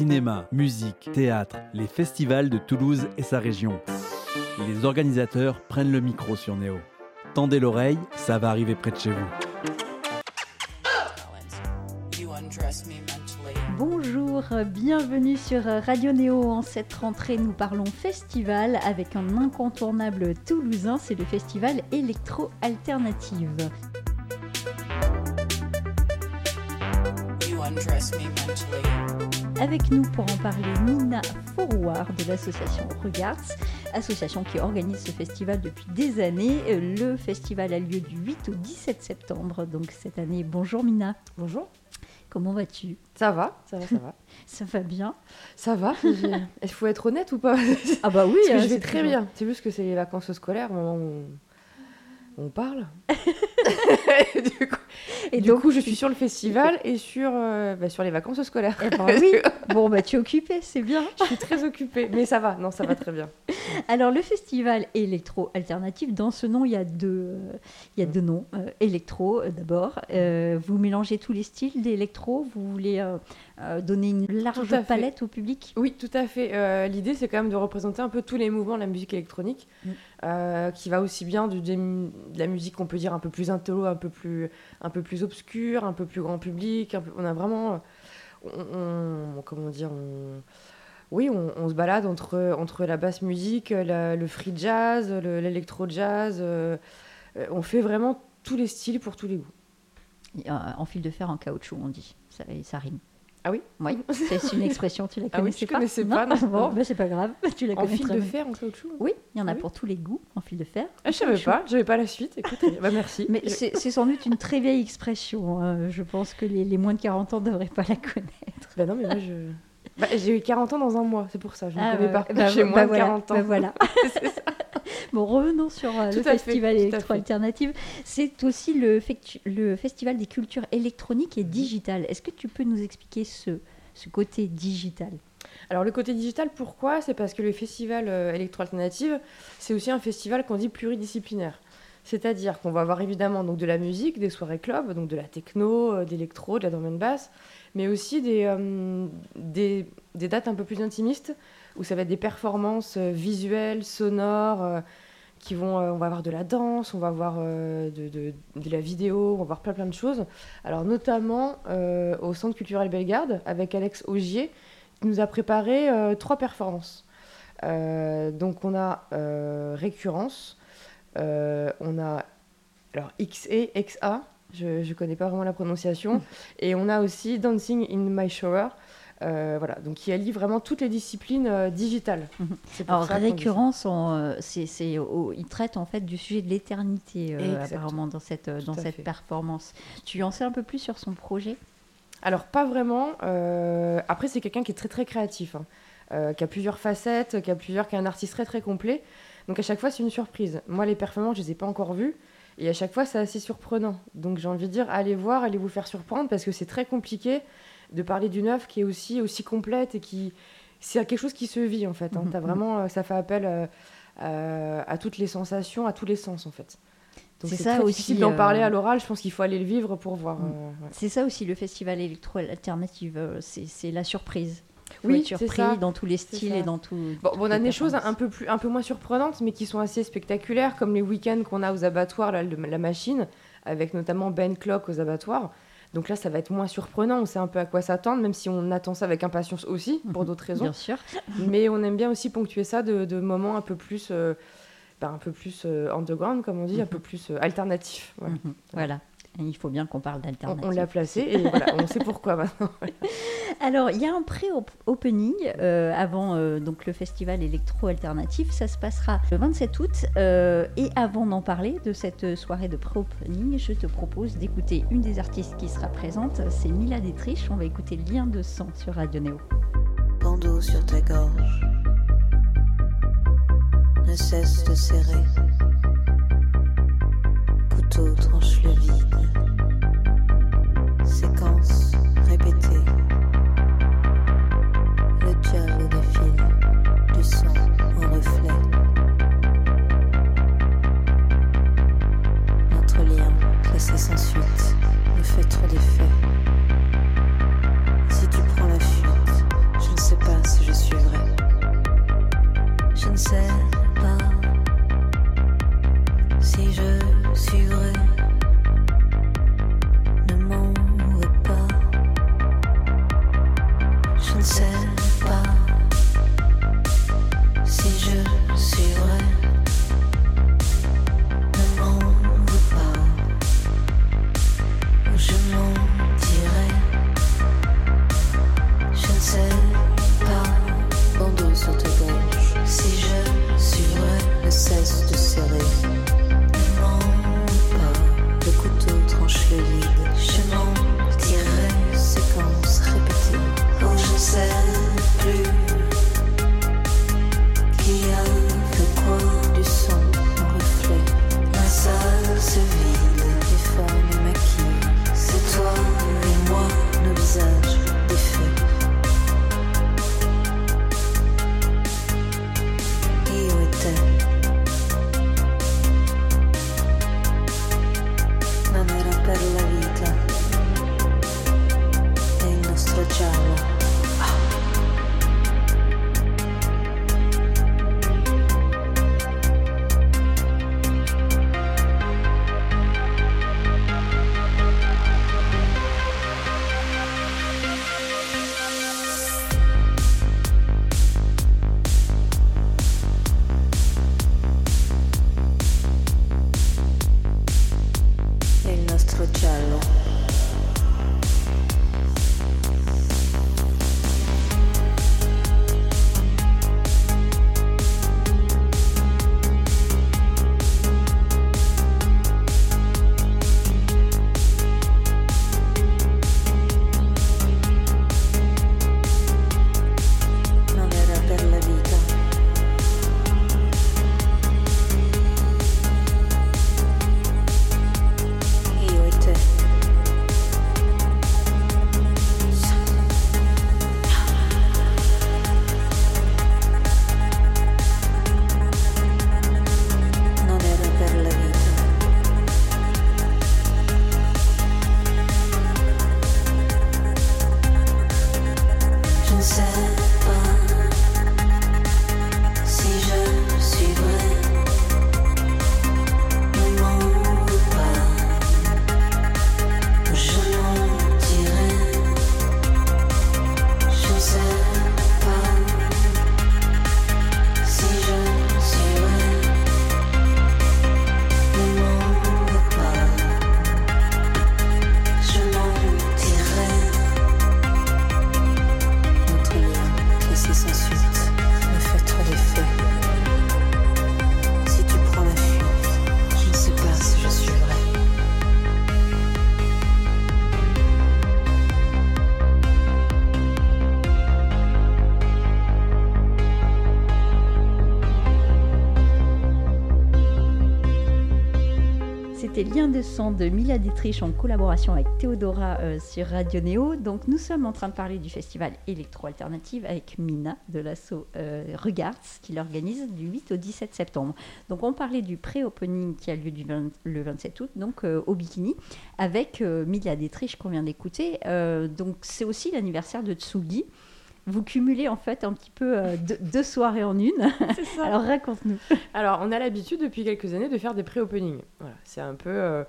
Cinéma, musique, théâtre, les festivals de Toulouse et sa région. Les organisateurs prennent le micro sur Néo. Tendez l'oreille, ça va arriver près de chez vous. Bonjour, bienvenue sur Radio Néo. En cette rentrée, nous parlons festival avec un incontournable toulousain, c'est le festival Electro Alternative. Avec nous pour en parler, Nina Forward de l'association Regards, association qui organise ce festival depuis des années. Le festival a lieu du 8 au 17 septembre, donc cette année. Bonjour Mina. Bonjour. Comment vas-tu? Ça va, ça va, ça va. ça va bien? Ça va. Est-ce faut être honnête ou pas? Ah bah oui, Parce que hein, je vais très toujours- bien. C'est juste que c'est les vacances scolaires, au moment où on, on parle. du coup, Et du donc, coup, je suis sur le festival et sur, euh, bah, sur les vacances scolaires. Eh ben oui. Bon bah tu es occupée, c'est bien. je suis très occupée, mais ça va. Non, ça va très bien. Alors le festival électro alternatif, dans ce nom il y a deux, euh, il y a deux noms. Euh, électro euh, d'abord. Vous mélangez tous les styles d'électro. Vous voulez euh, donner une large fait. palette au public? Oui, tout à fait. Euh, L'idée, c'est quand même de représenter un peu tous les mouvements de la musique électronique, Mm. euh, qui va aussi bien du, de la musique qu'on peut dire un peu plus intello, un peu plus, un peu plus obscure, un peu plus grand public. un peu- on a vraiment, on, on- comment dire, on- oui, on, on se balade entre, entre la basse musique, la- le free jazz, le- l'électro jazz. on fait vraiment tous les styles pour tous les goûts. En fil de fer en caoutchouc, on dit. Ça, ça rime. Ah oui Oui, c'est une expression. Tu la Ah oui, connaissais je pas connaissais pas, non. Bon, ben, c'est pas grave. Tu la En fil de fer, en caoutchouc. Oui, il y en a Ah oui pour tous les goûts en fil de fer. Ah, je savais pas, j'avais pas la suite. Écoute, bah merci. Mais Je- c'est sans doute une très vieille expression. hein. Je pense que les, les moins de 40 ans ne devraient pas la connaître. Bah non, mais moi, je... Bah, j'ai eu 40 ans dans un mois, c'est pour ça, je ne Ah, connais ouais, pas. Bah, j'ai bah, moins de voilà, 40 ans. bah, voilà. C'est ça. Bon, revenons sur euh, le festival tout à électro fait. alternative. C'est aussi le, festival des cultures électroniques Mhm. et digitales. Est-ce que tu peux nous expliquer ce, ce côté digital? Alors, le côté digital, pourquoi? C'est parce que le festival euh, électro-alternative, c'est aussi un festival qu'on dit pluridisciplinaire. C'est-à-dire qu'on va avoir évidemment donc, de la musique, des soirées club, donc de la techno, euh, d'électro, de la drum and bass, mais aussi des, euh, des, des dates un peu plus intimistes, où ça va être des performances euh, visuelles, sonores, euh, qui vont, on va avoir de la danse, on va avoir de, la vidéo, on va voir plein plein de choses. Alors notamment au Centre culturel Bellegarde, avec Alex Augier, qui nous a préparé trois performances. Donc on a Récurrence, on a alors XE, XA, je ne connais pas vraiment la prononciation, et on a aussi Dancing in My Shower. euh, voilà, donc qui allie vraiment toutes les disciplines euh, digitales. Alors, récurrence, euh, il traite en fait du sujet de l'éternité, euh, apparemment, dans cette, dans à cette fait. performance. Tu en sais un peu plus sur son projet? Alors, pas vraiment. après, c'est quelqu'un qui est très très créatif, hein, qui a plusieurs facettes, qui a plusieurs, qui est un artiste très très complet. Donc à chaque fois, c'est une surprise. Moi, les performances, je les ai pas encore vues. Et à chaque fois, c'est assez surprenant. Donc j'ai envie de dire, allez voir, allez vous faire surprendre, parce que c'est très compliqué de parler d'une œuvre qui est aussi, aussi complète et qui... C'est quelque chose qui se vit, en fait. hein. Mhm, T'as vraiment, euh, ça fait appel euh, à, à toutes les sensations, à tous les sens, en fait. Donc C'est ça très aussi, difficile d'en euh, parler à l'oral. Je pense qu'il faut aller le vivre pour voir. Mm. euh, ouais. C'est ça aussi le festival électro alternative, euh, c'est, c'est la surprise. Oui, c'est ça. dans tous les styles et dans tout. Bon, on a des choses un peu, plus, un peu moins surprenantes, mais qui sont assez spectaculaires, comme les week-ends qu'on a aux abattoirs, là, le- la machine, avec notamment Ben Clock aux abattoirs. Donc là, ça va être moins surprenant, on sait un peu à quoi s'attendre, même si on attend ça avec impatience aussi, pour d'autres raisons. Bien sûr. mais on aime bien aussi ponctuer ça de, de moments un peu plus, euh, ben, un peu plus euh, underground, comme on dit, un peu plus euh, alternatifs. Voilà. Mhm. Voilà. Et il faut bien qu'on parle On, d'alternative. on l'a placé et voilà, on sait pourquoi maintenant. Alors, il y a un pré-opening euh, avant euh, donc le festival électro-alternatif. Ça se passera le 27 août. euh, et avant d'en parler de cette soirée de pré-opening, je te propose d'écouter une des artistes qui sera présente. C'est Mila Détriche. On va écouter Lien de sang sur Radio Néo. bandeau sur ta gorge ne cesse de serrer. Couteau tranche le vide. Séquence répétée. Ensuite, suite me fait trop d'effet. Si tu prends la fuite, je ne sais pas si je suivrai. Je ne sais pas si je suivrai. De sang de Mila Dietrich en collaboration avec Théodora euh, sur Radio Néo. Donc nous sommes en train de parler du festival électro-alternative avec Mina de l'asso euh, Regards qui l'organise du 8 au 17 septembre. Donc on parlait du pré-opening qui a lieu du 20 le 27 août donc euh, au Bikini avec Mila Dietrich qu'on vient d'écouter. Donc c'est aussi l'anniversaire de Tsugi. Vous cumulez en fait un petit peu euh, deux, deux soirées en une. Ça. Alors raconte-nous. Alors, on a l'habitude depuis quelques années de faire des pré-openings. Voilà, c'est un peu. euh,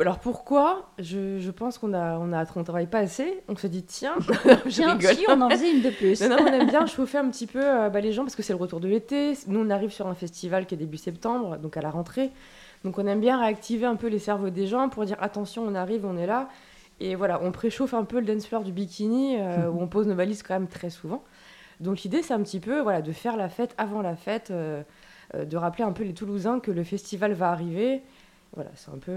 Alors pourquoi? Je, je pense qu'on a, on a, on travaille pas assez. On se dit tiens, je Tiens, rigole. si on en faisait une de plus. Non, non, on aime bien chauffer un petit peu euh, bah, les gens parce que c'est le retour de l'été. Nous, on arrive sur un festival qui est début septembre, donc à la rentrée. Donc, on aime bien réactiver un peu les cerveaux des gens pour dire attention, on arrive, on est là. Et voilà, on préchauffe un peu le dance floor du bikini euh, où on pose nos valises quand même très souvent. Donc, l'idée, c'est un petit peu voilà, de faire la fête avant la fête, euh, euh, de rappeler un peu les Toulousains que le festival va arriver. Voilà, c'est un peu.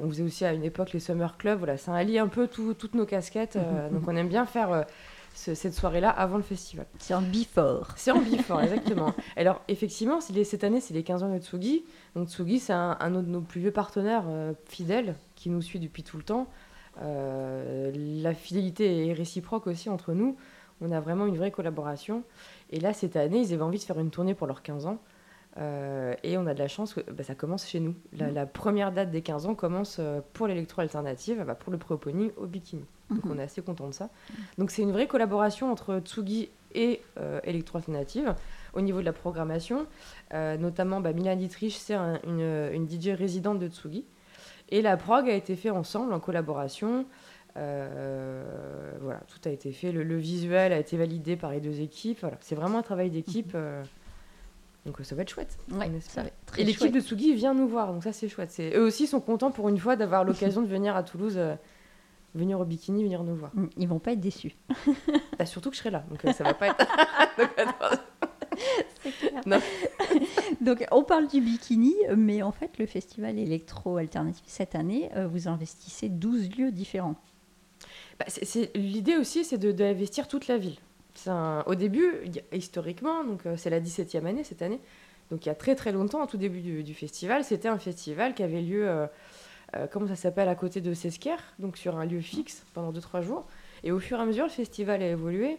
on faisait aussi à une époque les summer clubs. Voilà, ça allie un peu tout- toutes nos casquettes. donc, on aime bien faire ce- cette soirée-là avant le festival. C'est un before. C'est en before, exactement. Alors, effectivement, les- cette année, c'est les 15 ans de Tsugi. Donc, Tsugi, c'est un, de nos plus vieux partenaires euh, fidèles qui nous suit depuis tout le temps. Euh, la fidélité est réciproque aussi entre nous. On a vraiment une vraie collaboration. Et là, cette année, ils avaient envie de faire une tournée pour leurs 15 ans. Euh, et on a de la chance que bah, ça commence chez nous. La, la première date des 15 ans commence euh, pour l'électro-alternative, bah, pour le pré-opening au bikini. Donc Mhm. on est assez content de ça. Donc c'est une vraie collaboration entre Tsugi et euh, Electro-Alternative au niveau de la programmation. Notamment, bah, Mila Dietrich, c'est un- une, une DJ résidente de Tsugi. Et la prog a été fait ensemble, en collaboration. Euh, voilà, tout a été fait. Le, le visuel a été validé par les deux équipes. Voilà, c'est vraiment un travail d'équipe. euh, donc ça va être chouette. Ouais, ça va être très Et l'équipe de Tsugi vient nous voir, donc ça c'est chouette. C'est- Eux aussi sont contents pour une fois d'avoir l'occasion de venir à Toulouse, euh, venir au bikini, venir nous voir. Mm, Ils vont pas être déçus. Bah, surtout que je serai là, donc ça va pas être. Donc, Non. Donc on parle du bikini, mais en fait le festival électro-alternatif cette année, euh, vous investissez 12 lieux différents. Bah, L'idée aussi, c'est de- d'investir toute la ville. Un- Au début, historiquement, donc euh, c'est la 17e année cette année, donc il y a très très longtemps, au tout début du, du festival, c'était un festival qui avait lieu, euh, euh, comment ça s'appelle, à côté de Sesquer, donc sur un lieu fixe pendant 2-3 jours. Et au fur et à mesure, le festival a évolué.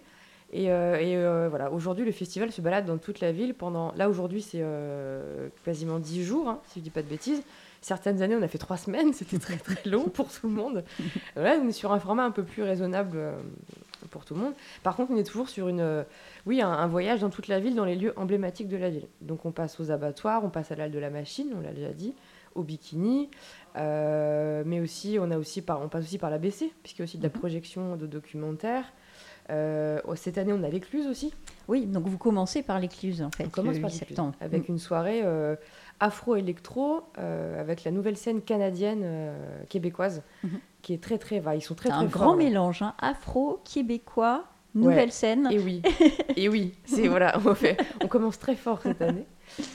Et, euh, et, euh, voilà, aujourd'hui, le festival se balade dans toute la ville pendant. Là, aujourd'hui, c'est euh, quasiment 10 jours, hein, si je dis pas de bêtises. Certaines années, on a fait 3 semaines, c'était très très long pour tout le monde. Là, on est sur un format un peu plus raisonnable pour tout le monde. Par contre, on est toujours sur une, oui, un, un voyage dans toute la ville, dans les lieux emblématiques de la ville. Donc on passe aux abattoirs, on passe à l'halle de la machine, on l'a déjà dit, au bikini, mais aussi on a aussi par, on passe aussi par l'ABC, puisqu'il y a aussi de la Mhm. projection de documentaires. Euh, oh, cette année, on a l'écluse aussi. Oui, donc vous commencez par l'écluse en fait, On commence par 8 l'écluse, septembre. avec une soirée euh, afro-électro euh, avec la nouvelle scène canadienne québécoise Mhm. qui est très très va ils sont très très un forts, grand là. mélange, hein, afro, québécois, nouvelle scène. et oui et oui c'est voilà on fait on commence très fort cette année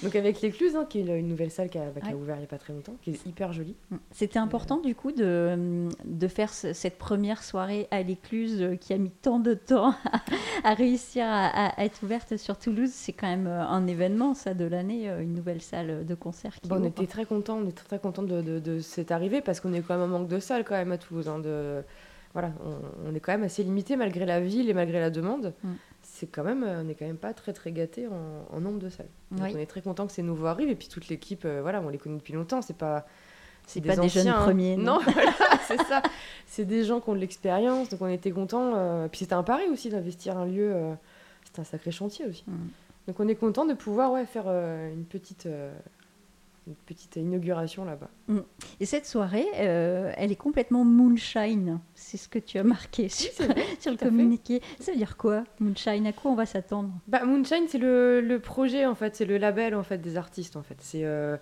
donc avec l'écluse hein, qui est une nouvelle salle qui a, qui a Ouais. ouvert il n'y a pas très longtemps qui est hyper jolie Mm. C'était important du coup de, de faire ce- cette première soirée à l'écluse euh, qui a mis tant de temps à, à réussir à, à- à être ouverte sur Toulouse. C'est quand même euh, un événement ça de l'année, euh, une nouvelle salle de concert qui Bon, on était très contents on était très, très contents de, de, de cette arrivée parce qu'on est quand même en manque de salles quand même à Toulouse hein, de voilà on, on est quand même assez limité malgré la ville et malgré la demande Mm. C'est quand même euh, on n'est quand même pas très très gâté en, en nombre de salles Donc Oui. on est très content que ces nouveaux arrivent et puis toute l'équipe euh, voilà on les connaît depuis longtemps c'est pas C'est pas des jeunes anciens, hein. premiers, non. non, voilà, c'est ça c'est des gens qui ont de l'expérience donc on était contents euh, puis c'était un pari aussi d'investir un lieu euh, c'était un sacré chantier aussi Mm. donc on est content de pouvoir ouais, faire une petite une petite inauguration là-bas Et cette soirée, euh, elle est complètement moonshine. C'est ce que tu as marqué sur, c'est vrai, sur le fait. communiqué. Ça veut dire quoi, moonshine? À quoi on va s'attendre? Bah, Moonshine, c'est le, le projet, en fait, c'est le label en fait, des artistes. En fait. C'est, euh,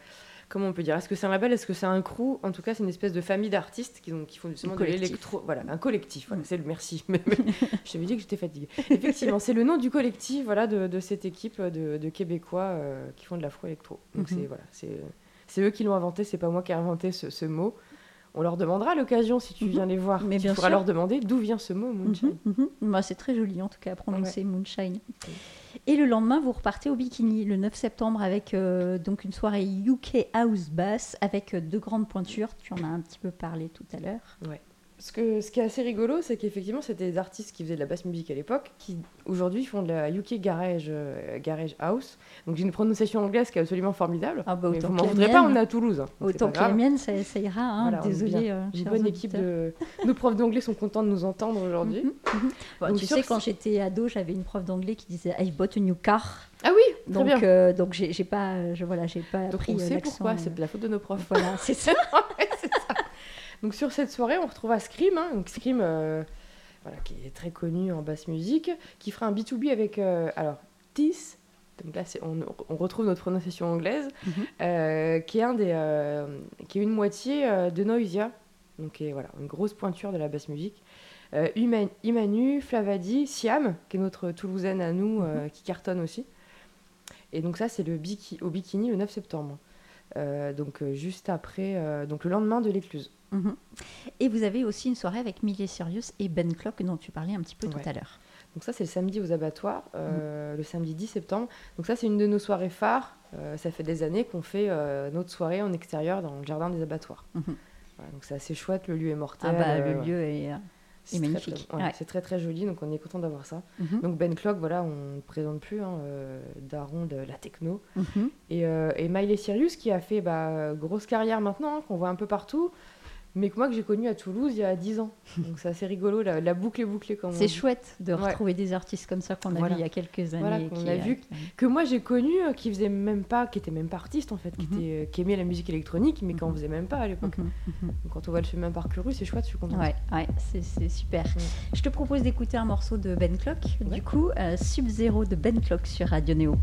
comment on peut dire Est-ce que c'est un label Est-ce que c'est un crew? En tout cas, c'est une espèce de famille d'artistes qui, ont- qui font justement de l'électro. Voilà, un collectif. Voilà, Mm. c'est le merci. Je t'avais dit que j'étais fatiguée. Effectivement, c'est le nom du collectif voilà, de, de cette équipe de, de Québécois euh, qui font de l'afro-électro. Donc, Mhm. c'est, voilà, c'est, eux qui l'ont inventé, c'est pas moi qui ai inventé ce, ce mot. On leur demandera à l'occasion, si tu Mhm. viens les voir, Mais tu bien pourras sûr. leur demander d'où vient ce mot, Moonshine. Mhm, mhm. Bah, c'est très joli en tout cas à prononcer moonshine. Et le lendemain, vous repartez au Bikini le 9 septembre avec euh, donc une soirée UK House Bass avec euh, deux grandes pointures. Tu en as un petit peu parlé tout à l'heure. Ce, que, ce qui est assez rigolo, c'est qu'effectivement, c'était des artistes qui faisaient de la basse musique à l'époque, qui aujourd'hui font de la UK Garage, euh, garage House. Donc j'ai une prononciation anglaise qui est absolument formidable. Ah bah, mais vous m'en voudrez pas, on est à Toulouse. hein, Autant que la mienne, ça, ça ira. hein. Voilà, Désolée. euh, Une bonne équipe de. Nos profs d'anglais sont contents de nous entendre aujourd'hui. Mhm, mhm. Bon, Donc tu sais, quand j'étais ado, j'avais une prof d'anglais qui disait I bought a new car. Ah oui, très Donc, bien. euh, donc j'ai pas, euh, je, voilà, j'ai pas Donc appris on euh, sait pourquoi, c'est de la faute de nos profs. Voilà, c'est ça. Donc sur cette soirée, on retrouve à Scream, hein, donc Scream, euh, voilà, qui est très connu en basse musique, qui fera un B2B avec, euh, alors, Tis, donc là on, on retrouve notre prononciation anglaise, Mhm. euh, qui est un des, euh, qui est une moitié de Noisia, donc qui est, voilà, une grosse pointure de la basse musique. Euh, Ima- Imanu, Flavadi, Siam, qui est notre Toulousaine à nous, Mhm. qui cartonne aussi. Et donc ça, c'est le biki, au Bikini le 9 septembre. Euh, donc euh, juste après, euh, donc le lendemain de l'écluse. Mhm. Et vous avez aussi une soirée avec Millie Sirius et Ben Clock dont tu parlais un petit peu Ouais. tout à l'heure. Donc ça c'est le samedi aux abattoirs, euh, le samedi 10 septembre. Donc ça c'est une de nos soirées phares. Euh, ça fait des années qu'on fait euh, notre soirée en extérieur dans le jardin des abattoirs. Mhm. Voilà, donc c'est assez chouette, le lieu est mortel. Ah bah le lieu est. c'est magnifique. très- ouais, Ouais. C'est très très joli, donc on est content d'avoir ça. mhm, Donc Ben Clock, voilà, on ne présente plus, hein, euh, Daron de la techno. mhm. Et, euh, et Miley Cyrus qui a fait bah, grosse carrière maintenant, hein, qu'on voit un peu partout, mais que moi que j'ai connu à Toulouse il y a 10 ans. Donc c'est assez rigolo, la, la boucle est bouclée comme on C'est chouette de Ouais. retrouver des artistes comme ça qu'on a Voilà. vu il y a quelques années. Voilà, et qu'on qui, a euh, vu qui- que moi j'ai connu, euh, qui faisait même pas, qui était même pas artiste en fait, qui, était, euh, qui aimait la musique électronique, mais qui en Mhm. faisait même pas à l'époque. Mhm, mhm. Donc quand on voit le chemin parcouru, c'est chouette, je suis contente. Ouais, ouais, c'est super. Mm. Je te propose d'écouter un morceau de Ben Clock. Ouais. Du coup, euh, Sub-Zero de Ben Clock sur Radio Néo.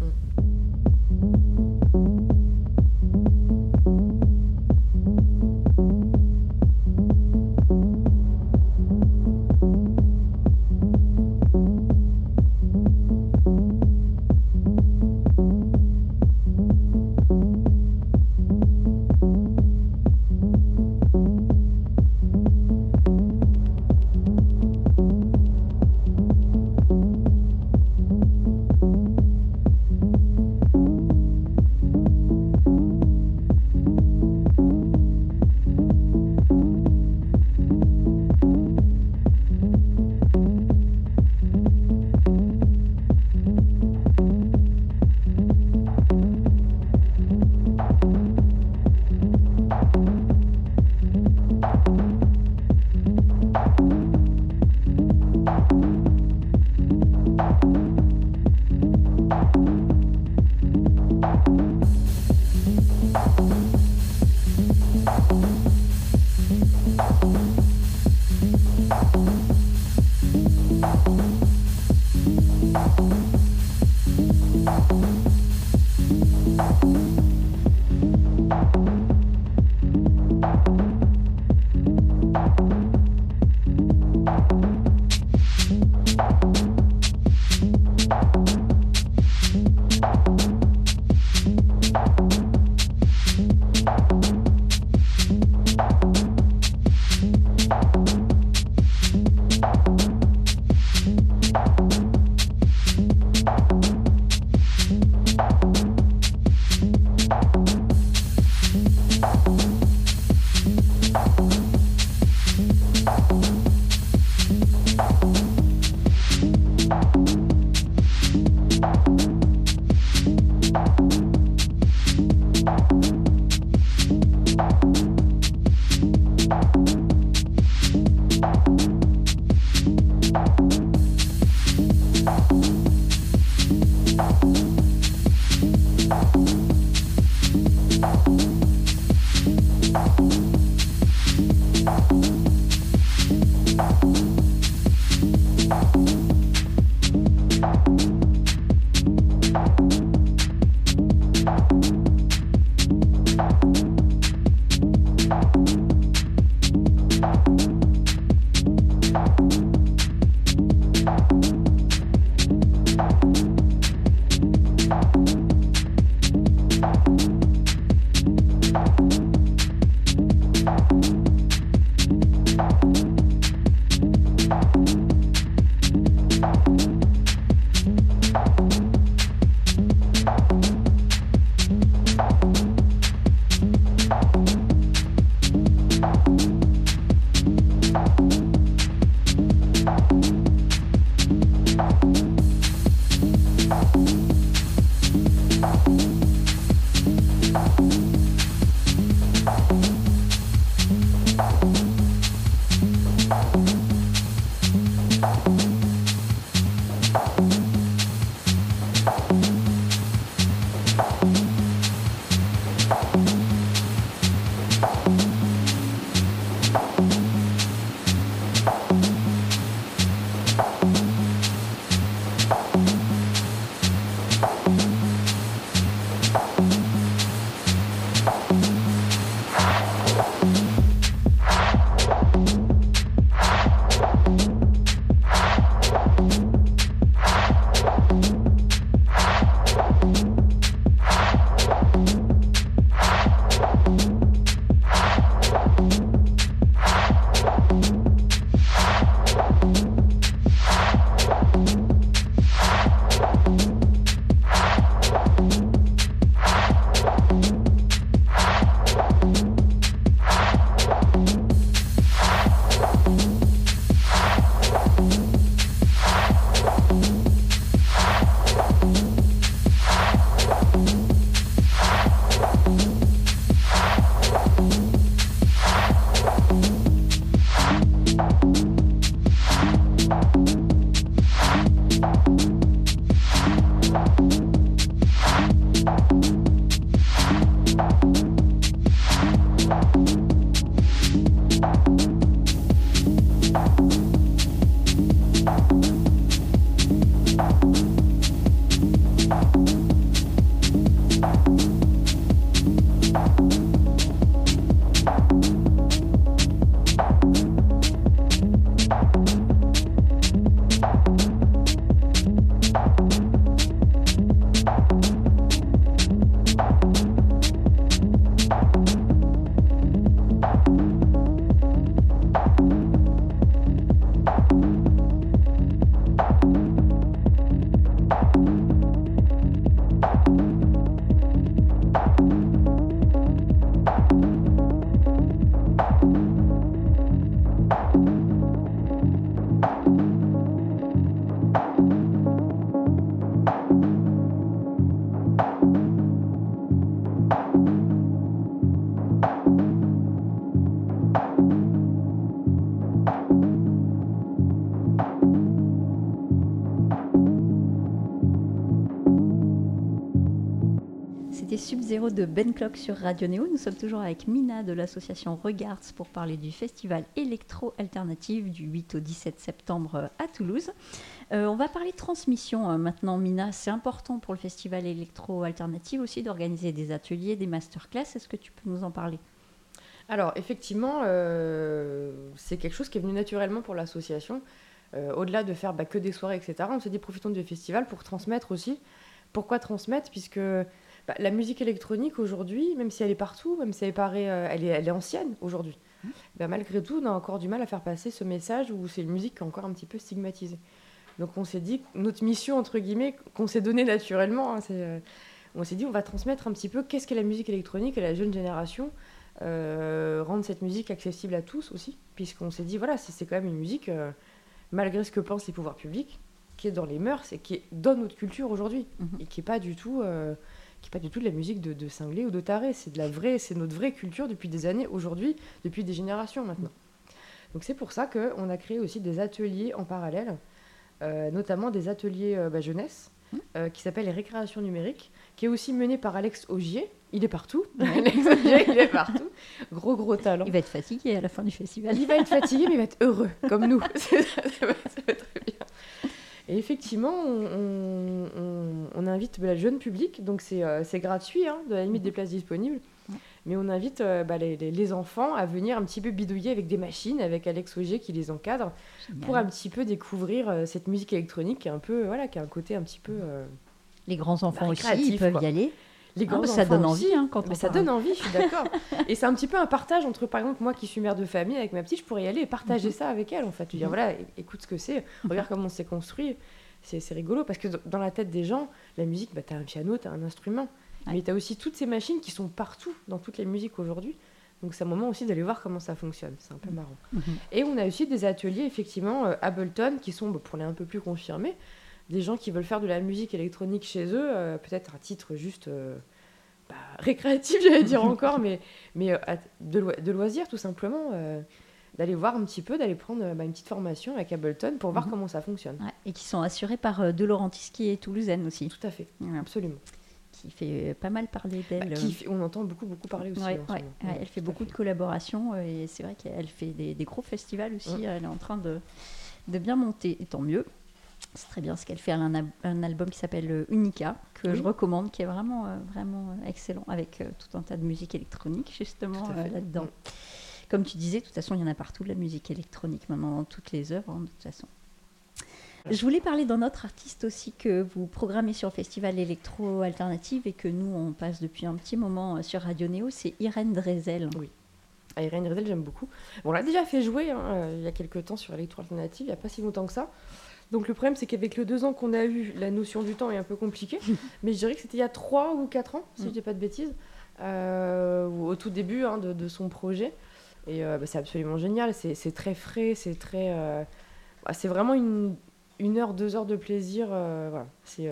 Ben Clock sur Radio Néo. Nous sommes toujours avec Mina de l'association Regards pour parler du festival Electro Alternative du 8 au 17 septembre à Toulouse. Euh, on va parler de transmission euh, maintenant, Mina. C'est important pour le festival Electro Alternative aussi d'organiser des ateliers, des masterclass. Est-ce que tu peux nous en parler? Alors, effectivement, euh, c'est quelque chose qui est venu naturellement pour l'association. Au-delà de faire bah, que des soirées, etc., on s'est dit profitons du festival pour transmettre aussi. Pourquoi transmettre Puisque bah, la musique électronique aujourd'hui, même si elle est partout, même si elle, euh, elle, est, elle est ancienne aujourd'hui, mmh. bah, malgré tout, on a encore du mal à faire passer ce message où c'est une musique qui est encore un petit peu stigmatisée. Donc on s'est dit, notre mission, entre guillemets, qu'on s'est donnée naturellement, hein, euh, on s'est dit, on va transmettre un petit peu qu'est-ce qu'est la musique électronique à la jeune génération, euh, rendre cette musique accessible à tous aussi, puisqu'on s'est dit, voilà, c'est quand même une musique, malgré ce que pensent les pouvoirs publics, qui est dans les mœurs et qui est dans notre culture aujourd'hui, mmh. et qui n'est pas du tout qui n'est pas du tout de la musique de, de cinglé ou de taré. C'est de la vraie, c'est notre vraie culture depuis des années, aujourd'hui, depuis des générations maintenant. Donc c'est pour ça qu'on a créé aussi des ateliers en parallèle, euh, notamment des ateliers euh, bah, jeunesse, mmh. euh, qui s'appellent les récréations numériques, qui est aussi mené par Alex Augier. Il est partout. Alex Augier, il est partout. Gros, gros talent. Il va être fatigué à la fin du festival. Il va être fatigué, mais il va être heureux, comme nous. ça, va, très bien. Et effectivement, on, invite le jeune public, donc c'est euh, gratuit, hein, de la limite des places disponibles. Mais on invite euh, bah, les, enfants à venir un petit peu bidouiller avec des machines, avec Alex Auger qui les encadre, pour un petit peu découvrir euh, cette musique électronique qui est un peu, voilà, qui a un côté un petit peu. les grands enfants bah, aussi, ils peuvent y aller. Les ah, ça donne envie hein, quand mais Ça donne envie, je suis d'accord. et c'est un petit peu un partage entre, par exemple, moi qui suis mère de famille avec ma petite, je pourrais y aller et partager mhm. ça avec elle, en fait. dire, mhm. voilà, écoute ce que c'est, regarde comment on s'est construit. C'est rigolo parce que dans la tête des gens, la musique, bah, tu as un piano, tu as un instrument. Mais tu as aussi toutes ces machines qui sont partout dans toutes les musiques aujourd'hui. Donc c'est un moment aussi d'aller voir comment ça fonctionne. C'est un peu mhm. marrant. Et on a aussi des ateliers, effectivement, euh, Ableton, qui sont, bah, pour les un peu plus confirmés, des gens qui veulent faire de la musique électronique chez eux, euh, peut-être à titre juste euh, bah, récréatif, j'allais dire encore, mais, mais euh, de, de, loisirs tout simplement. d'aller voir un petit peu, d'aller prendre bah, une petite formation avec Ableton pour voir Mhm. comment ça fonctionne. Ouais, et qui sont assurés par De Laurentiis, qui est toulousaine aussi, Tout à fait, absolument. qui fait pas mal parler Bah, d'elle. fait- on entend beaucoup, beaucoup parler aussi. Ouais, en elle fait beaucoup de collaborations et c'est vrai qu'elle fait des, des gros festivals aussi. Mm. Elle est en train de, de bien monter, et tant mieux. C'est très bien ce qu'elle fait. Elle a un, al- un album qui s'appelle euh, Unica, que Oui. je recommande, qui est vraiment, euh, vraiment euh, excellent, avec euh, tout un tas de musique électronique justement euh, là-dedans. Mm. Comme tu disais, de toute façon, il y en a partout de la musique électronique maintenant dans toutes les œuvres, hein, de toute façon. Je voulais parler d'un autre artiste aussi que vous programmez sur le Festival Electro Alternative et que nous, on passe depuis un petit moment sur Radio Néo, c'est Irène Drezel. Ah, Irène Rizel, j'aime beaucoup. Bon, on l'a déjà fait jouer hein, il y a quelques temps sur Electro Alternative, il n'y a pas si longtemps que ça. Donc le problème, c'est qu'avec le deux ans qu'on a eu, la notion du temps est un peu compliquée. mais je dirais que c'était il y a trois ou quatre ans, si Mm. je dis pas de bêtises, euh, au tout début hein, de, de son projet. Et euh, bah, c'est absolument génial, c'est très frais, c'est très... euh, bah, c'est vraiment une, une heure, deux heures de plaisir. voilà. C'est,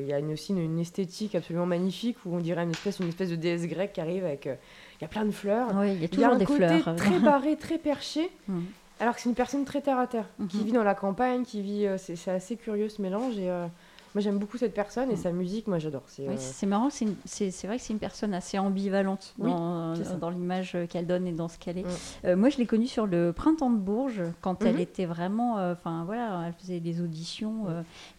Il y a une- aussi une, une esthétique absolument magnifique où on dirait une espèce, une espèce de déesse grecque qui arrive avec... il y a plein de fleurs. Oui, il y a Il y a toujours un des côté fleurs. très barré, très perché, Mm. Alors que c'est une personne très terre à terre, qui Mhm. vit dans la campagne, qui vit. euh, c'est assez curieux ce mélange. Et euh, moi j'aime beaucoup cette personne et Mm. sa musique, moi j'adore. C'est, Oui, euh, c'est marrant, c'est vrai que c'est une personne assez ambivalente Oui, dans, dans l'image qu'elle donne et dans ce qu'elle est. Mm. Moi, je l'ai connue sur le Printemps de Bourges, quand elle Mhm. était vraiment. Enfin, voilà, elle faisait des auditions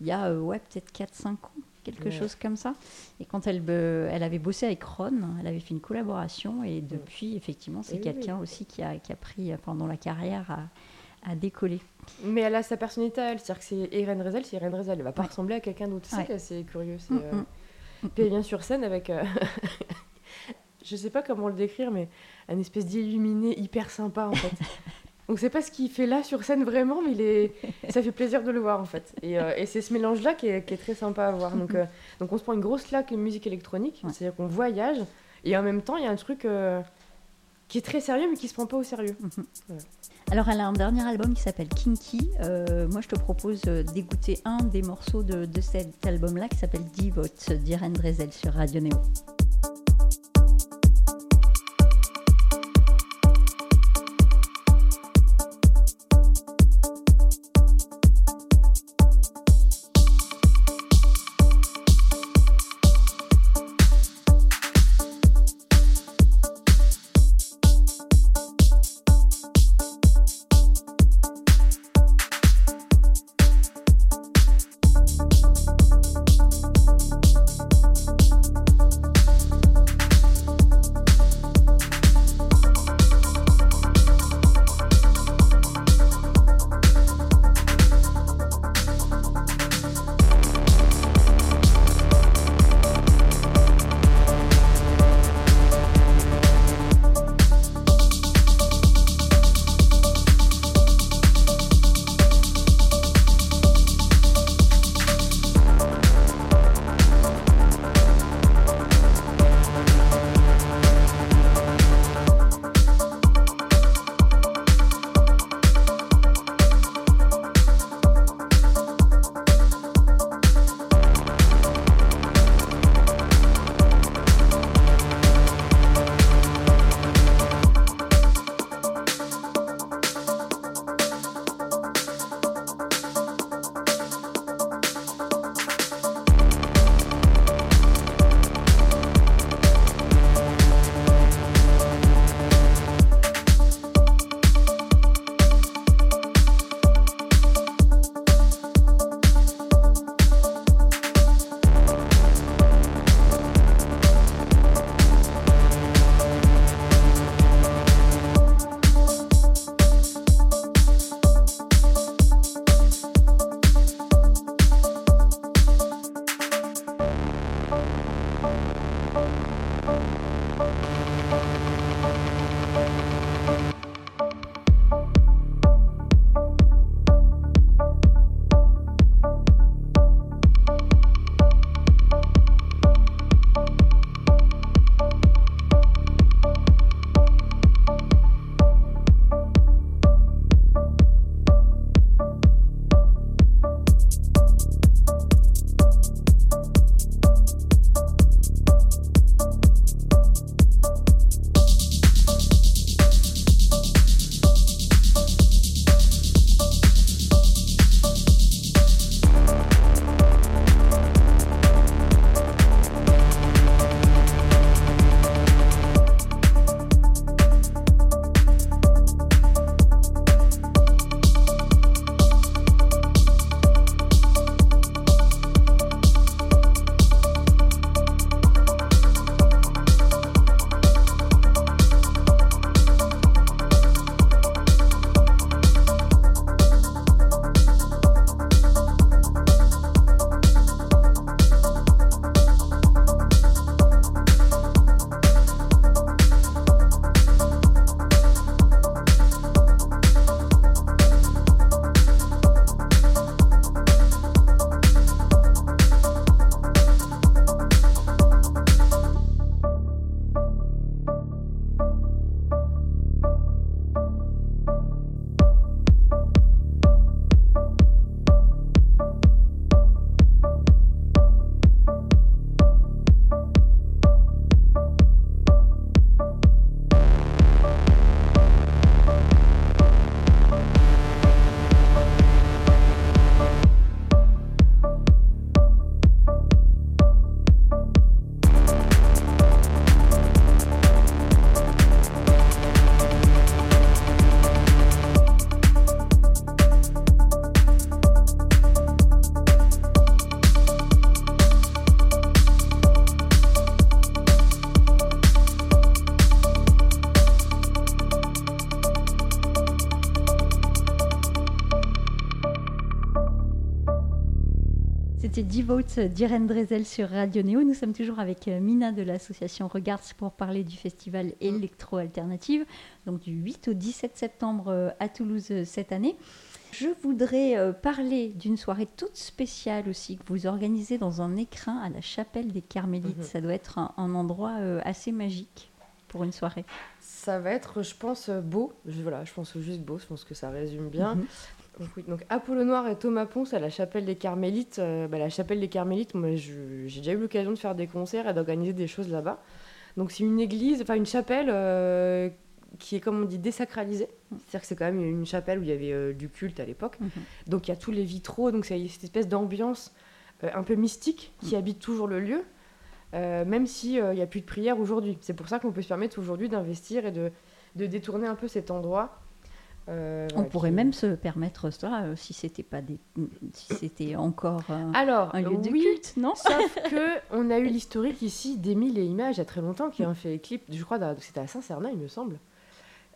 il y a, ouais, peut-être 4-5 ans, quelque Ouais. chose comme ça. Et quand elle, elle avait bossé avec Ron, elle avait fait une collaboration, et depuis, effectivement, c'est quelqu'un oui. aussi qui a, qui a pris, pendant la carrière, à, à décoller. Mais elle a sa personnalité à elle, c'est-à-dire que c'est Irène Rezel, c'est Irène Rezel, elle va pas Ouais. ressembler à quelqu'un d'autre. C'est Ouais. assez curieux. Mm, euh, mm. Puis elle vient sur scène avec. euh, je sais pas comment le décrire, mais un espèce d'illuminé hyper sympa en fait. Donc c'est pas ce qu'il fait là sur scène vraiment, mais il est... ça fait plaisir de le voir en fait. Et, euh, et c'est ce mélange-là qui est, qui est très sympa à voir. Donc, euh, donc on se prend une grosse claque musique électronique, Ouais. c'est-à-dire qu'on voyage, et en même temps il y a un truc euh, qui est très sérieux mais qui se prend pas au sérieux. Alors, elle a un dernier album qui s'appelle Kinky. Moi, je te propose d'écouter un des morceaux de, de cet album-là qui s'appelle Divote d'Irène Drezel sur Radio Néo. Devote d'Irène Drezel sur Radio Néo. Nous sommes toujours avec euh, Mina de l'association Regards pour parler du festival Electro Alternative, donc du 8 au 17 septembre euh, à Toulouse euh, cette année. Je voudrais parler d'une soirée toute spéciale aussi que vous organisez dans un écrin à la chapelle des Carmélites. Mhm. Ça doit être un, un endroit assez magique pour une soirée. Ça va être, je pense, beau. Je, voilà, je pense juste beau. Je pense que ça résume bien. Mhm. Donc, oui, donc Apollo Noir et Thomas Ponce à la chapelle des Carmélites. Euh, bah, la chapelle des Carmélites, moi j'ai déjà eu l'occasion de faire des concerts et d'organiser des choses là-bas. Donc c'est une église, enfin une chapelle euh, qui est comme on dit désacralisée. C'est-à-dire que c'est quand même une chapelle où il y avait euh, du culte à l'époque. Mhm. Donc il y a tous les vitraux, donc c'est cette espèce d'ambiance un peu mystique qui habite toujours le lieu, même s'il n'y a plus de prière aujourd'hui. C'est pour ça qu'on peut se permettre aujourd'hui d'investir et de, de détourner un peu cet endroit. Euh, On pourrait qui- même se permettre cela euh, si c'était pas des, si c'était encore euh, Alors, un lieu de oui, culte, non Sauf que on a eu l'historique ici d'Émile et Images il y a très longtemps qui ont fait les clips, je crois, c'était à Saint-Cernin, il me semble.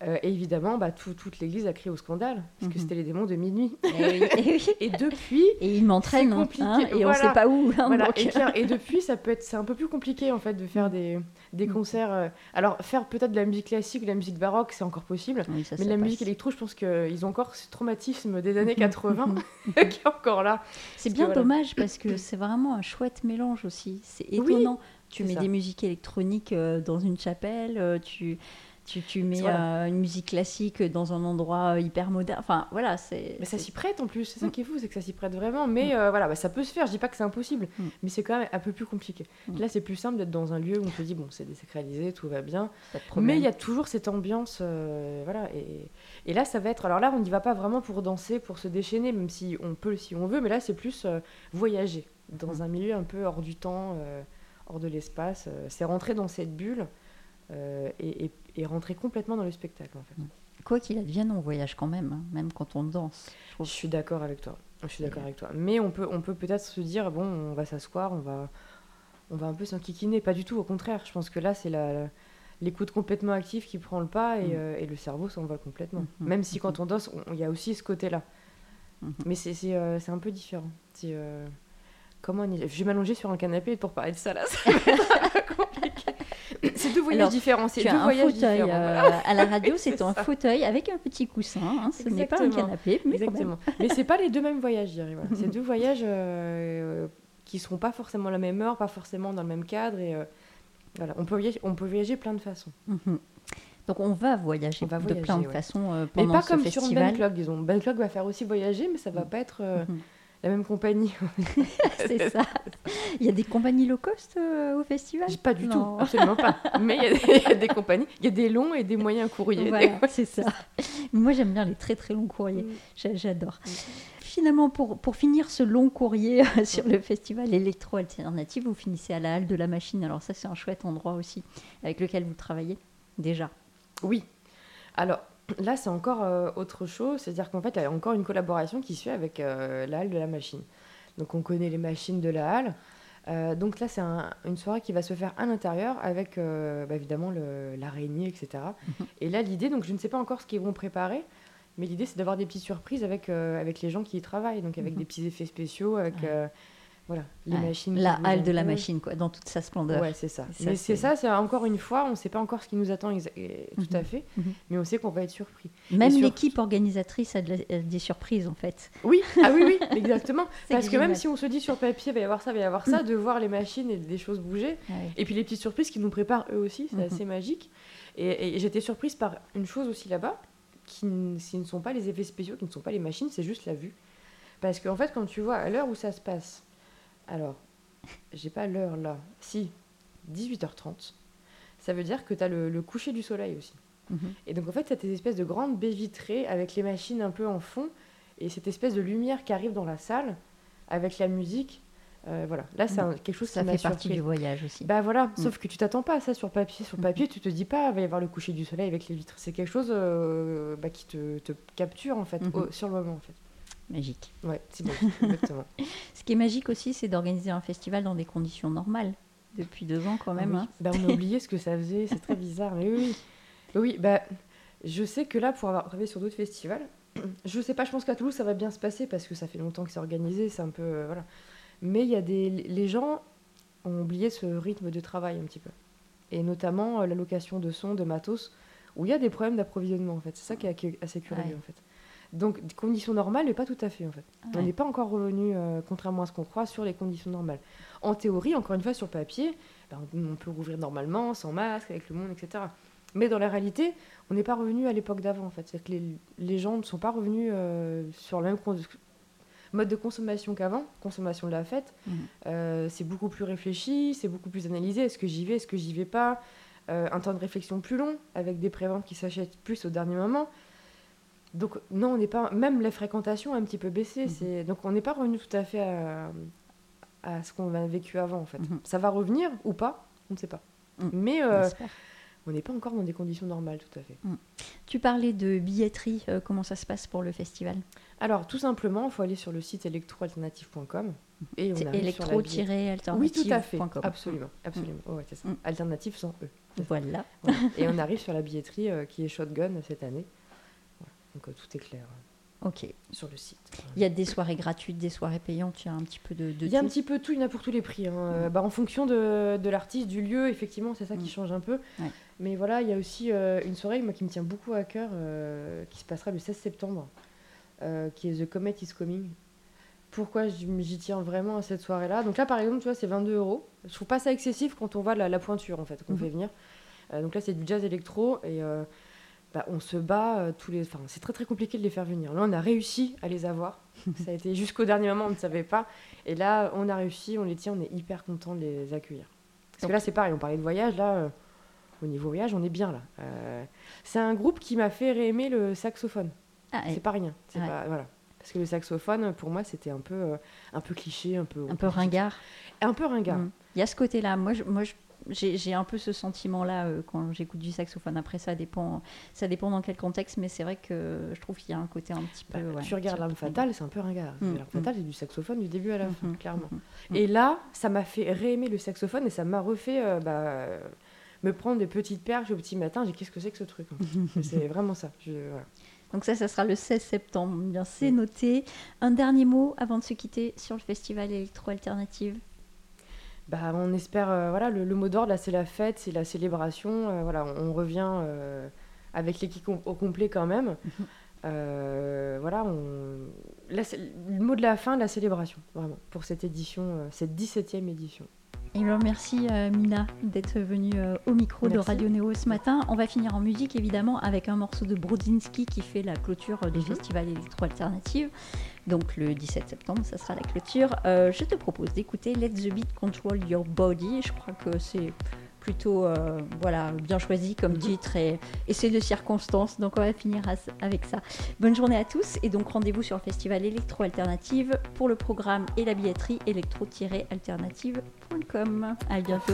Euh, et évidemment, bah, tout- toute l'église a crié au scandale, puisque Mhm. c'était les démons de minuit. Eh oui, eh oui. Et depuis, Et il m'entraîne, C'est hein, hein, et on voilà. sait pas où. hein, voilà, donc, et, puis, et depuis, ça peut être, c'est un peu plus compliqué en fait de faire des, des Mhm. concerts. euh, alors, faire peut-être de la musique classique ou de la musique baroque, c'est encore possible. Oui, ça, Mais ça la passe. musique électro, je pense qu'ils ont encore ce traumatisme des années Mhm. 80 Mhm. qui est encore là. C'est Parce bien que voilà. dommage parce que c'est vraiment un chouette mélange aussi. C'est étonnant. tu mets ça. des musiques électroniques euh, dans une chapelle, euh, tu, tu, tu mets Voilà. euh, une musique classique dans un endroit euh, hyper moderne. Enfin, voilà, c'est. Mais ça s'y prête en plus, c'est ça Mm. qui est fou, c'est que ça s'y prête vraiment. Mais euh, voilà, bah, ça peut se faire, je dis pas que c'est impossible, Mm. mais c'est quand même un peu plus compliqué. Mm. Là, c'est plus simple d'être dans un lieu où on te dit, bon, c'est désacralisé, tout va bien. Mais il y a toujours cette ambiance, euh, voilà. Et, et là, ça va être. Alors là, on n'y va pas vraiment pour danser, pour se déchaîner, même si on peut, si on veut, mais là, c'est plus voyager dans Mm. un milieu un peu hors du temps, hors de l'espace. c'est rentrer dans cette bulle euh, et, et- et rentrer complètement dans le spectacle, en fait. Quoi qu'il advienne, on voyage quand même, hein, même quand on danse. je suis d'accord avec toi. Je suis d'accord avec toi. Mais on peut, on peut peut-être se dire bon, on va s'asseoir, on va, on va un peu s'enquiquiner. Pas du tout, au contraire. Je pense que là, c'est la, la- l'écoute complètement active qui prend le pas et, Mm. euh, et le cerveau s'envole complètement. Mhm. Même si quand on danse, il y a aussi ce côté-là. Mhm. Mais c'est, c'est, euh, c'est un peu différent. Euh, comment on y- Je vais m'allonger sur un canapé pour parler de ça là. Ça va être un peu compliqué. C'est deux voyages Alors, différents. C'est deux un voyages fauteuil euh, voilà. à la radio, c'est un ça. fauteuil avec un petit coussin. hein, Ce n'est pas un Exactement. canapé, mais quand même. Exactement. Mais c'est pas les deux mêmes voyages, je dirais. Voilà. C'est deux voyages euh, qui seront pas forcément à la même heure, pas forcément dans le même cadre. Et euh, voilà, on peut voyager, on peut voyager plein de façons. Mhm. Donc on va voyager On va de voyager, plein de ouais. façons euh, Mais pendant pas ce comme sur. Ben Clock, disons. Ben Clock va faire aussi voyager, mais ça va Mm. pas être euh, Mhm. La même compagnie. c'est ça. Il y a des compagnies low cost euh, au festival? Pas du Non. tout, absolument pas. Mais il y, a des- il y a des compagnies, il y a des longs et des moyens courriers. Voilà, c'est ça. Moi, j'aime bien les très très longs courriers. Mm. J'a- J'adore. Finalement, pour, pour finir ce long courrier euh, sur le festival électro-alternatif, vous finissez à la Halle de la Machine. Alors ça, c'est un chouette endroit aussi avec lequel vous travaillez déjà. Oui. Alors là, c'est encore euh, autre chose. C'est-à-dire qu'en fait, il y a encore une collaboration qui se fait avec euh, la halle de la machine. Donc on connaît les machines de la halle. Euh, donc là, c'est un- une soirée qui va se faire à l'intérieur avec euh, bah, évidemment l'araignée, etc. Mhm. Et là, l'idée, donc je ne sais pas encore ce qu'ils vont préparer, mais l'idée, c'est d'avoir des petites surprises avec, avec les gens qui y travaillent, donc avec Mhm. des petits effets spéciaux, avec Ouais. Voilà, les Ouais, machines. qui La Halle de la. Machine, quoi, dans toute sa splendeur. Ouais, c'est ça. Mais c'est ça, c'est encore une fois, on ne sait pas encore ce qui nous attend exa- tout à Mhm. fait, Mhm. mais on sait qu'on va être surpris. Même sur- l'équipe organisatrice a de la- a des surprises, en fait. Oui, ah oui, oui, exactement. Parce que même si on se dit sur papier, il va y avoir ça, il va y avoir ça, de voir les machines et des choses bouger, et puis les petites surprises qui nous préparent eux aussi, c'est Mhm. assez magique. Et, et j'étais surprise par une chose aussi là-bas, qui n- ce ne sont pas les effets spéciaux, qui ne sont pas les machines, c'est juste la vue. Parce qu'en fait, quand tu vois à l'heure où ça se passe, alors, j'ai pas l'heure là, si, 18h30, ça veut dire que tu as le, le coucher du soleil aussi. Mhm. Et donc en fait, cette espèce de grande baie vitrée avec les machines un peu en fond et cette espèce de lumière qui arrive dans la salle avec la musique. euh, voilà, là c'est quelque chose Ça qui fait partie surpris. du voyage aussi. Bah voilà, Mm. sauf que tu t'attends pas à ça sur papier. Sur papier, tu te dis pas, il va y avoir le coucher du soleil avec les vitres. C'est quelque chose euh, bah, qui te, te capture en fait, Mhm. au- sur le moment en fait. Magique. Ouais, c'est bon, exactement. Ce qui est magique aussi, c'est d'organiser un festival dans des conditions normales. Depuis deux ans, quand même. Ah oui. hein. Bah, on a oublié ce que ça faisait, c'est très bizarre. Mais oui, oui. Oui, bah, je sais que là, pour avoir travaillé sur d'autres festivals, je sais pas, je pense qu'à Toulouse, ça va bien se passer parce que ça fait longtemps que c'est organisé, c'est un peu. euh, voilà. Mais il y a des, les gens ont oublié ce rythme de travail un petit peu. Et notamment euh, la location de sons, de matos, où il y a des problèmes d'approvisionnement en fait. C'est ça qui est qui est assez curieux Ouais. en fait. Donc des conditions normales, mais pas tout à fait en fait. On Ouais. n'est pas encore revenu, euh, contrairement à ce qu'on croit, sur les conditions normales. En théorie, encore une fois, sur papier, ben, on, on peut rouvrir normalement, sans masque, avec le monde, etc. Mais dans la réalité, on n'est pas revenu à l'époque d'avant en fait. C'est-à-dire que les, les gens ne sont pas revenus euh, sur le même mode de consommation qu'avant, consommation de la fête. Mhm. Euh, c'est beaucoup plus réfléchi, c'est beaucoup plus analysé. Est-ce que j'y vais, est-ce que j'y vais pas? Euh, Un temps de réflexion plus long, avec des préventes qui s'achètent plus au dernier moment. Donc non, on n'est pas. Même la fréquentation a un petit peu baissé. Mhm. c'est Donc on n'est pas revenu tout à fait à, à ce qu'on a vécu avant en fait. Mhm. Ça va revenir ou pas On ne sait pas. Mhm. Mais On euh, on n'est pas encore dans des conditions normales tout à fait. Tu parlais de billetterie, euh, comment ça se passe pour le festival? Alors tout simplement, il faut aller sur le site électroalternative.com et on C'est arrive sur la billetterie. électro-alternative. Oui, tout à fait. Absolument, absolument. Ouais, c'est ça. Mm. Alternative sans E. Voilà. Voilà. Et on arrive sur la billetterie euh, qui est Shotgun cette année. Donc euh, tout est clair euh, Ok. sur le site. Il y a des soirées gratuites, des soirées payantes, il y a un petit peu de, de Il y a un petit peu tout, il y en a pour tous les prix. hein. Euh, bah, en fonction de, de l'artiste, du lieu, effectivement, c'est ça qui Mm. change un peu. Ouais. Mais voilà, il y a aussi euh, une soirée moi, qui me tient beaucoup à cœur, euh, qui se passera le 16 septembre, euh, qui est The Comet is Coming. Pourquoi j'y tiens vraiment à cette soirée-là? Donc là, par exemple, tu vois, c'est 22 euros. Je trouve pas ça excessif quand on voit la, la pointure, en fait, qu'on Mhm. fait venir. Euh, donc là, c'est du jazz électro et euh, bah, on se bat euh, tous les. Enfin, c'est très très compliqué de les faire venir. Là, on a réussi à les avoir. ça a été jusqu'au dernier moment, on ne savait pas. Et là, on a réussi, on les tient, on est hyper content de les accueillir. Parce Donc- que là, c'est pareil, on parlait de voyage, là, euh, au niveau voyage, on est bien là. Euh, c'est un groupe qui m'a fait réaimer le saxophone. Ah, C'est pas rien. C'est Ouais. pas, voilà. Parce que le saxophone, pour moi, c'était un peu, un peu cliché, un peu. un peu ringard. Un peu ringard. Mm. Il y a ce côté-là. Moi, je- moi je- j'ai un peu ce sentiment-là euh, quand j'écoute du saxophone. Après, ça dépend, ça dépend dans quel contexte, mais c'est vrai que je trouve qu'il y a un côté un petit peu. Bah, ouais, tu regardes peu fatale, c'est un peu ringard. Mm, L'arme fatale, c'est du saxophone du début à la fin, Mhm, clairement. Et là, ça m'a fait réaimer le saxophone et ça m'a refait euh, bah, me prendre des petites perches au petit matin. J'ai qu'est-ce que c'est que ce truc C'est vraiment ça. Je- voilà. Donc ça, ça sera le 16 septembre. Bien, c'est Mm. noté. Un dernier mot avant de se quitter sur le festival électro alternative. Bah, on espère, euh, voilà, le, le mot d'ordre, là, c'est la fête, c'est la célébration. euh, voilà, on, on revient euh, avec l'équipe com- au complet quand même. Euh, voilà, on... là, c'est le mot de la fin, la célébration, vraiment, pour cette édition, euh, cette 17e édition. Et alors merci euh, Mina d'être venue euh, au micro de. Radio Néo ce matin. On va finir en musique évidemment avec un morceau de Brodzinski qui fait la clôture euh, du Mhm. festival électro alternative. Donc le 17 septembre, ça sera la clôture. Euh, je te propose d'écouter Let the Beat Control Your Body. Je crois que c'est plutôt euh, voilà bien choisi comme Mhm. titre et, et c'est de circonstance. Donc on va finir avec ça. Bonne journée à tous et donc rendez-vous sur le festival électro alternative pour le programme et la billetterie électro-alternative.com. À bientôt.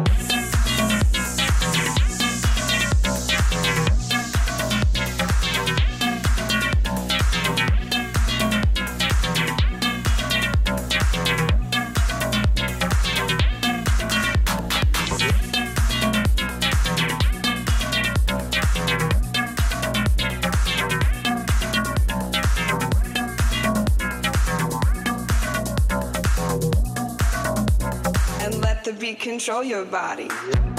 Control your body. Uncontrollable,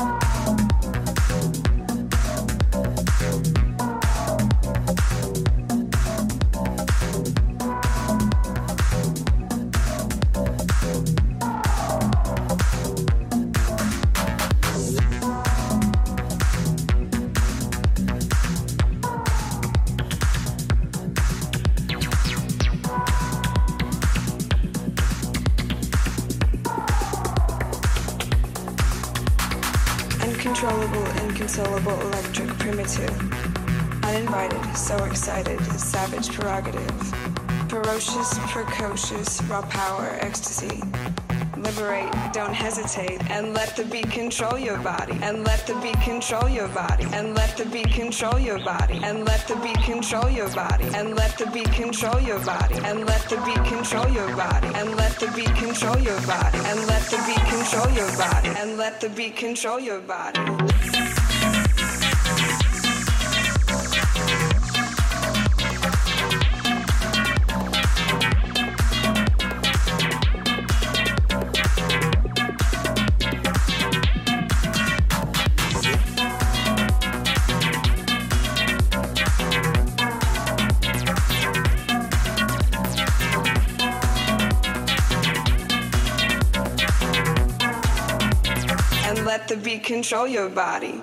savage prerogative. Ferocious, precocious, raw power, ecstasy. Liberate, don't hesitate, and let the beat control your body. And let the beat control your body. And let the beat control your body. And let the beat control your body. And let the beat control your body. And let the beat control your body. And let the beat control your body. And let the beat control your body. And let the beat control your body. The beat control your body.